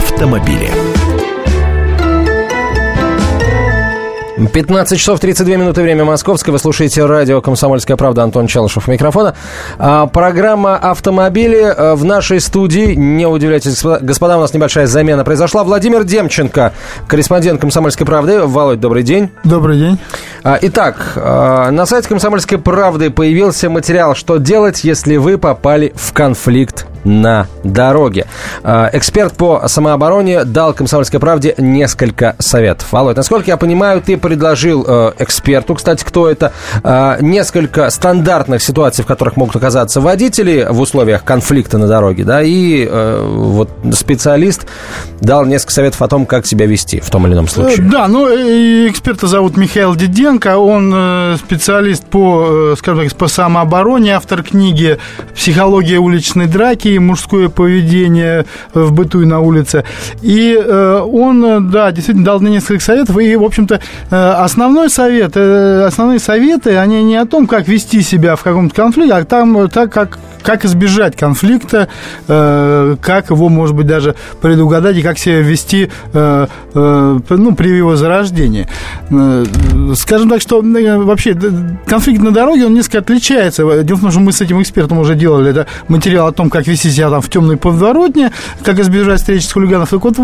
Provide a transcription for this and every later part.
автомобили. 15 часов 32 минуты, время московское. Вы слушаете радио «Комсомольская правда». Антон Челышев микрофона. А, программа «Автомобили» а, в нашей студии. Не удивляйтесь, господа, у нас небольшая замена произошла. Владимир Демченко, корреспондент «Комсомольской правды». Володь, добрый день. Добрый день. А, итак, а, на сайте «Комсомольской правды» появился материал «Что делать, если вы попали в конфликт на дороге. А, эксперт по самообороне дал «Комсомольской правде» несколько советов. Володь, насколько я понимаю, ты предложил э, эксперту, кстати, кто это, э, несколько стандартных ситуаций, в которых могут оказаться водители в условиях конфликта на дороге, да, и э, вот специалист дал несколько советов о том, как себя вести в том или ином случае. Да, ну, эксперта зовут Михаил Диденко, он специалист по, скажем так, по самообороне, автор книги «Психология уличной драки», и мужское поведение в быту и на улице. И э, он, да, действительно дал несколько советов. И, в общем-то, э, основной совет, э, основные советы, они не о том, как вести себя в каком-то конфликте, а там, так, как как избежать конфликта, э, как его, может быть, даже предугадать и как себя вести э, э, ну, при его зарождении. Скажем так, что вообще конфликт на дороге, он несколько отличается. Дело в том, что мы с этим экспертом уже делали это материал о том, как вести себя там в темной подворотне, как избежать встречи с хулиганов. Так вот,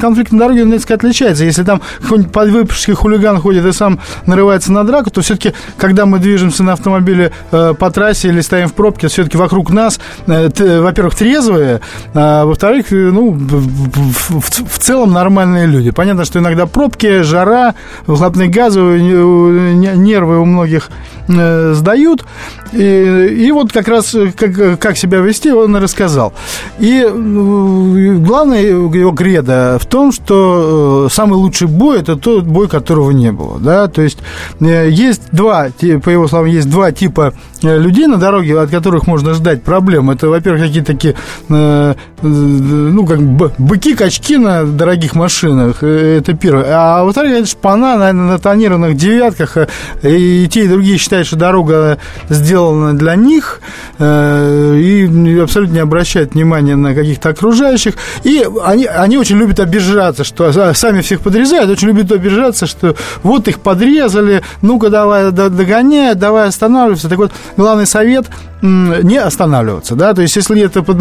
конфликт на дороге, он несколько отличается. Если там какой-нибудь подвыпивший хулиган ходит и сам нарывается на драку, то все-таки, когда мы движемся на автомобиле по трассе или стоим в пробке, все-таки вокруг вокруг нас, э, во-первых, трезвые, а во-вторых, э, ну, в, в, целом нормальные люди. Понятно, что иногда пробки, жара, выхлопные газы, нервы у многих э, сдают. И, и вот как раз как, как себя вести, он рассказал. И главное его кредо в том, что самый лучший бой – это тот бой, которого не было. Да? То есть есть два, по его словам, есть два типа людей на дороге, от которых можно ждать проблем. Это, во-первых, какие-то такие, э, э, ну, как быки, качки на дорогих машинах. Э, это первое. А во-вторых, это шпана на, на тонированных девятках. И те, и другие считают, что дорога сделана для них. И абсолютно не обращают внимания на каких-то окружающих. И они, они очень любят обижаться, что сами всех подрезают, очень любят обижаться, что вот их подрезали, ну-ка давай догоняй, давай останавливайся. Так вот, главный совет не останавливаться, да, то есть если это под,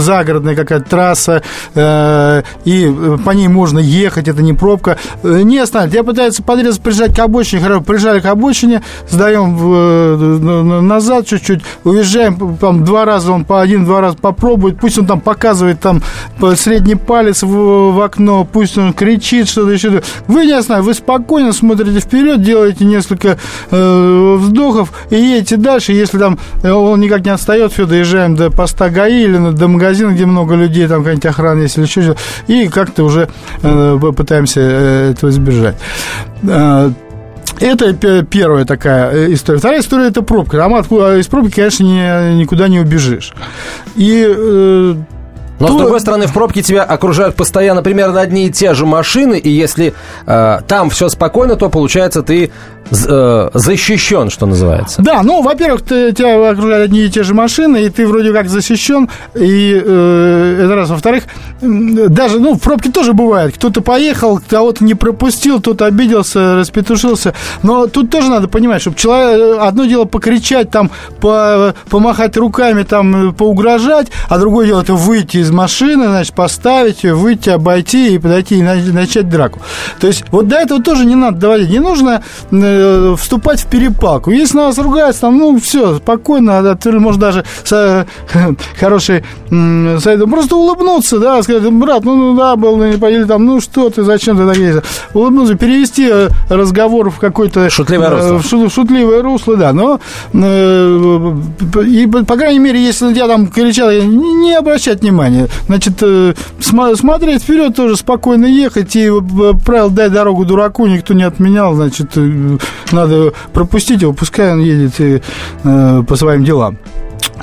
загородная какая-то трасса, э, и по ней можно ехать, это не пробка, э, не останавливаться. Я пытаюсь подрезать, прижать к обочине, хорошо, прижали к обочине, сдаем в, э, назад чуть-чуть, уезжаем, там, два раза он по один-два раза попробует, пусть он там показывает там средний палец в, в окно, пусть он кричит, что-то еще. Вы не останавливаетесь, вы спокойно смотрите вперед, делаете несколько э, вздохов и едете дальше, если там э, он никак не отстает, все, доезжаем до поста ГАИ или до магазина, где много людей, там какая-нибудь охрана есть или что-то, и как-то уже э, пытаемся э, этого избежать. Э, это первая такая история. Вторая история – это пробка. Там из пробки, конечно, не, никуда не убежишь. И но, то... с другой стороны, в пробке тебя окружают постоянно примерно одни и те же машины, и если э, там все спокойно, то, получается, ты э, защищен, что называется. Да, ну, во-первых, ты, тебя окружают одни и те же машины, и ты вроде как защищен, и э, это раз. Во-вторых, даже, ну, в пробке тоже бывает. Кто-то поехал, кого-то не пропустил, кто-то обиделся, распетушился. Но тут тоже надо понимать, чтобы человек, одно дело покричать, там, по, помахать руками, там, поугрожать, а другое дело это выйти из машины, значит, поставить ее, выйти, обойти и подойти и начать драку. То есть вот до этого тоже не надо доводить. Не нужно э, вступать в перепалку. Если на вас ругаются, там, ну, все, спокойно, может даже с, хороший совет, просто улыбнуться, да, сказать, брат, ну, ну да, был, или там, ну, что ты, зачем ты так ездил? Улыбнуться, перевести э, разговор в какой-то... Шутливое э, русло. В шутливое русло, да, но, и, по крайней мере, если тебя там кричал, не, не обращать внимания, Значит, смотреть вперед тоже спокойно ехать, и правил «дай дорогу дураку» никто не отменял, значит, надо пропустить его, пускай он едет по своим делам.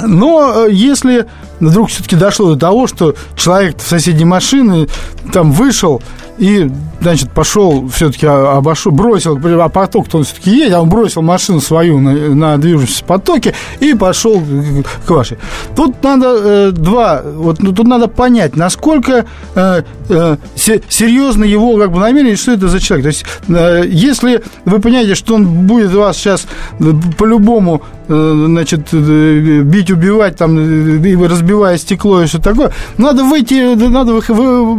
Но э, если вдруг все-таки дошло до того, что человек в соседней машины там вышел и, значит, пошел все-таки обошел, бросил, а поток-то он все-таки едет, а он бросил машину свою на, на движущемся потоке и пошел к вашей. Тут надо э, два, вот ну, тут надо понять, насколько э, э, серьезно его как бы намерение, что это за человек. То есть, э, если вы понимаете, что он будет вас сейчас э, по-любому Э, значит, э, бить, убивать, там, э, разбивая стекло и что такое. Надо выйти, надо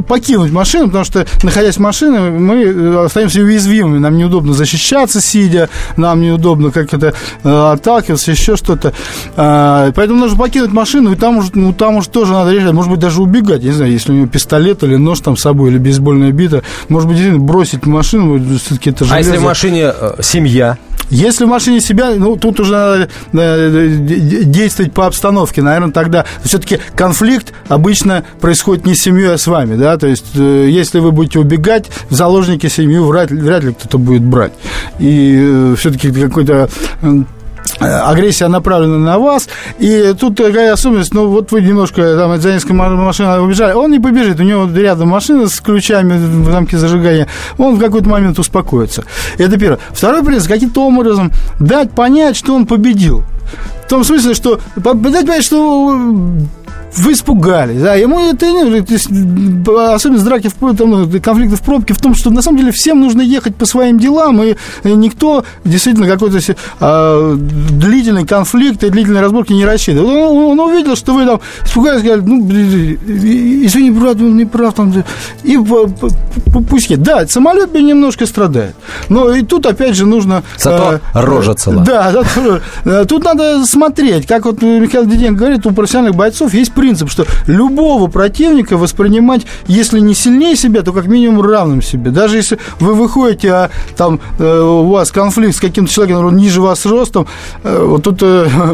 покинуть машину, потому что, находясь в машине, мы остаемся уязвимыми. Нам неудобно защищаться, сидя, нам неудобно как это отталкиваться, еще что-то. А, поэтому нужно покинуть машину, и там уже, ну, там уже тоже надо решать. Может быть, даже убегать. Не знаю, если у него пистолет или нож там с собой, или бейсбольная бита. Может быть, бросить машину, все-таки это железо. А если в машине семья? Если в машине себя, ну, тут уже надо э, действовать по обстановке, наверное, тогда все-таки конфликт обычно происходит не с семьей, а с вами, да, то есть э, если вы будете убегать, в заложники семью вряд, вряд ли кто-то будет брать. И э, все-таки какой-то агрессия направлена на вас, и тут такая особенность, ну, вот вы немножко там за несколько машин убежали, он не побежит, у него рядом машина с ключами в замке зажигания, он в какой-то момент успокоится. Это первое. Второй принцип, каким-то образом дать понять, что он победил. В том смысле, что дать понять, что вы испугались, да, ему это не, особенно драки, в, там, конфликты в пробке в том, что на самом деле всем нужно ехать по своим делам, и никто действительно какой-то а, длительный конфликт и длительные разборки не рассчитывает. Он, он увидел, что вы там испугались, сказали, ну, извини, брат, он не прав, там, и пусть. Да, самолюбие немножко страдает, но и тут, опять же, нужно... Зато а, рожа цела. Да, да, тут надо смотреть, как вот Михаил Диденко говорит, у профессиональных бойцов есть принцип, что любого противника воспринимать, если не сильнее себя, то как минимум равным себе. Даже если вы выходите, а там э, у вас конфликт с каким-то человеком, который ниже вас ростом, э, вот тут э,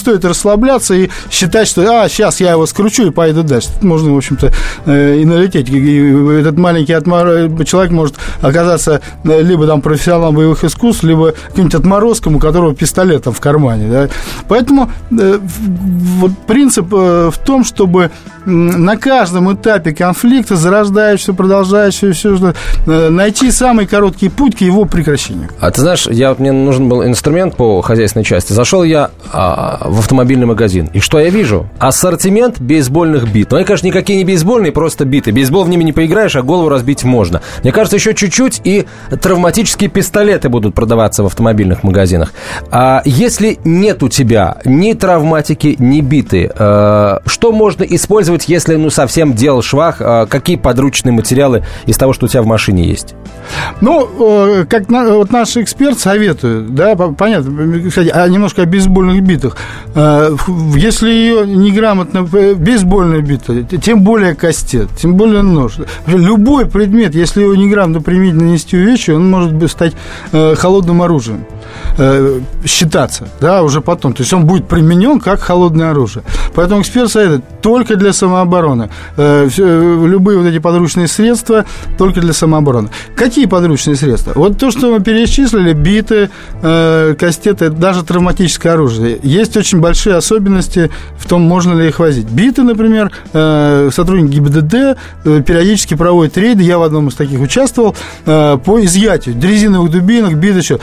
стоит расслабляться и считать, что а, сейчас я его скручу и пойду дальше. Тут можно, в общем-то, и налететь. И этот маленький отмор... человек может оказаться либо там профессионалом боевых искусств, либо каким-нибудь отморозком, у которого пистолет там в кармане. Да? Поэтому вот принцип э, в том, чтобы на каждом этапе конфликта, зарождающегося, продолжающегося, э, найти самый короткий путь к его прекращению. А ты знаешь, я, мне нужен был инструмент по хозяйственной части. Зашел я а, в автомобильный магазин. И что я вижу? Ассортимент бейсбольных бит. Ну, они, конечно, никакие не бейсбольные, просто биты. Бейсбол в ними не поиграешь, а голову разбить можно. Мне кажется, еще чуть-чуть и травматические пистолеты будут продаваться в автомобильных магазинах. А если нет у тебя ни травматики, ни биты, э, что можно использовать, если ну совсем делал швах? Э, какие подручные материалы из того, что у тебя в машине есть? Ну, э, как вот наш эксперт советует, да, понятно, кстати, а немножко о бейсбольных битах. Если ее неграмотно, бейсбольная бита, тем более кастет, тем более нож. Любой предмет, если его неграмотно применить нанести увечья, он может стать холодным оружием считаться, да, уже потом. То есть он будет применен как холодное оружие. Поэтому эксперт советует только для самообороны. Э, любые вот эти подручные средства только для самообороны. Какие подручные средства? Вот то, что мы перечислили, биты, э, кастеты, даже травматическое оружие. Есть очень большие особенности в том, можно ли их возить. Биты, например, э, сотрудник ГИБДД периодически проводит рейды, я в одном из таких участвовал, по изъятию резиновых дубинок, бит еще.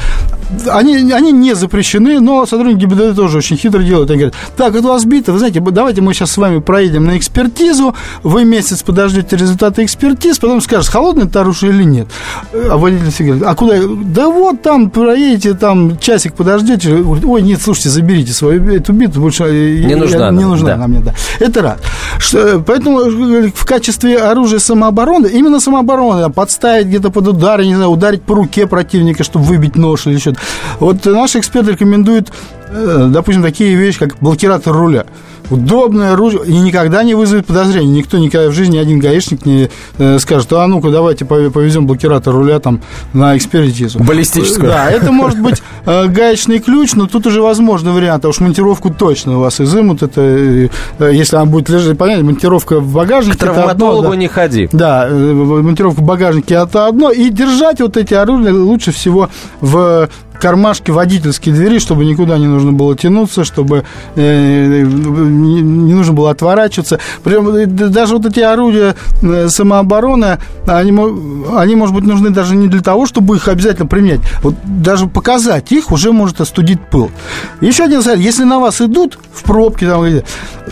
Они, они не запрещены, но сотрудники ГИБДД тоже очень хитро делают. Они говорят, так, это у вас биты, вы знаете, давайте мы сейчас с вами проедем на экспертизу, вы месяц подождете результаты экспертиз, потом скажешь, холодное это оружие или нет. А водитель все говорит, а куда? Да вот там проедете, там часик подождете. Ой, нет, слушайте, заберите свою эту биту, больше э, не нужна, не нужна да. нам, нет, да. Это раз. Что, поэтому э, в качестве оружия самообороны, именно самообороны, подставить где-то под удар, не знаю, ударить по руке противника, чтобы выбить нож или что-то. Вот наш эксперт рекомендует, э, допустим, такие вещи, как блокиратор руля удобное оружие и никогда не вызовет подозрений. Никто никогда в жизни, один гаишник не э, скажет, а ну-ка, давайте повезем блокиратор руля там на экспертизу. Баллистическую. Да, это может быть э, гаечный ключ, но тут уже возможны варианты. А уж монтировку точно у вас изымут. Это, если она будет лежать, понятно, монтировка в багажнике. К травматологу одно, да. не ходи. Да, монтировка в багажнике это одно. И держать вот эти оружия лучше всего в кармашки водительские двери, чтобы никуда не нужно было тянуться, чтобы э, не нужно было отворачиваться. Прям э, даже вот эти орудия э, самообороны, они, они, может быть, нужны даже не для того, чтобы их обязательно применять. Вот даже показать их уже может остудить пыл. Еще один совет. Если на вас идут в пробке, там,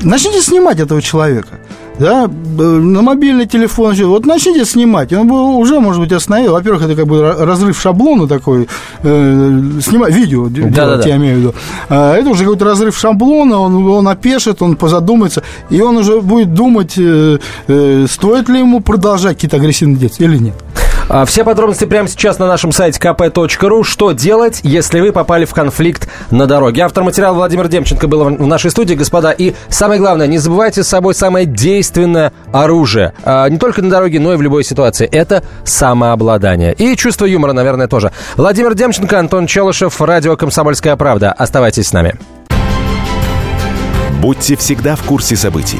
начните снимать этого человека да, на мобильный телефон, вот начните снимать, он бы уже, может быть, остановил. Во-первых, это как бы разрыв шаблона такой, э, снимать видео, да, делать, да, да. я имею в виду. А это уже какой-то разрыв шаблона, он, он опешит, он позадумается, и он уже будет думать, э, э, стоит ли ему продолжать какие-то агрессивные действия или нет. А, все подробности прямо сейчас на нашем сайте kp.ru. Что делать, если вы попали в конфликт на дороге? Автор материала Владимир Демченко был в нашей студии, господа. И самое главное, не забывайте с собой самое действенное оружие. А, не только на дороге, но и в любой ситуации. Это самообладание. И чувство юмора, наверное, тоже. Владимир Демченко, Антон Челышев, радио «Комсомольская правда». Оставайтесь с нами. Будьте всегда в курсе событий.